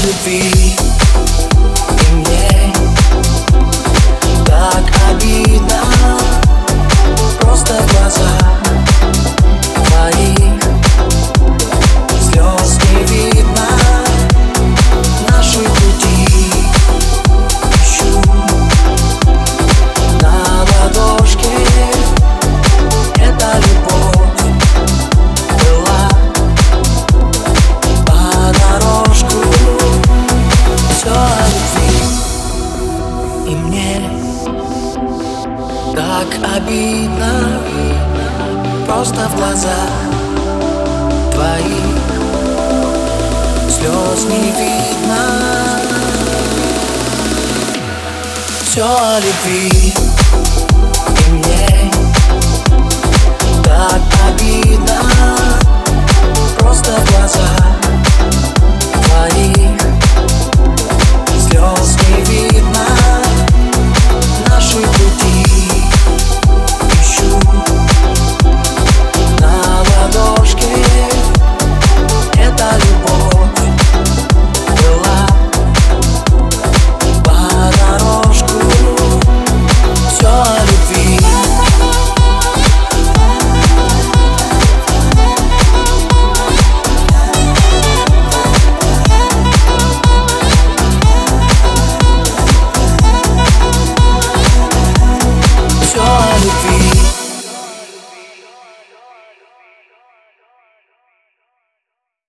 To be так обидно. Просто в глазах твоих Слез не видно. Все о любви и мне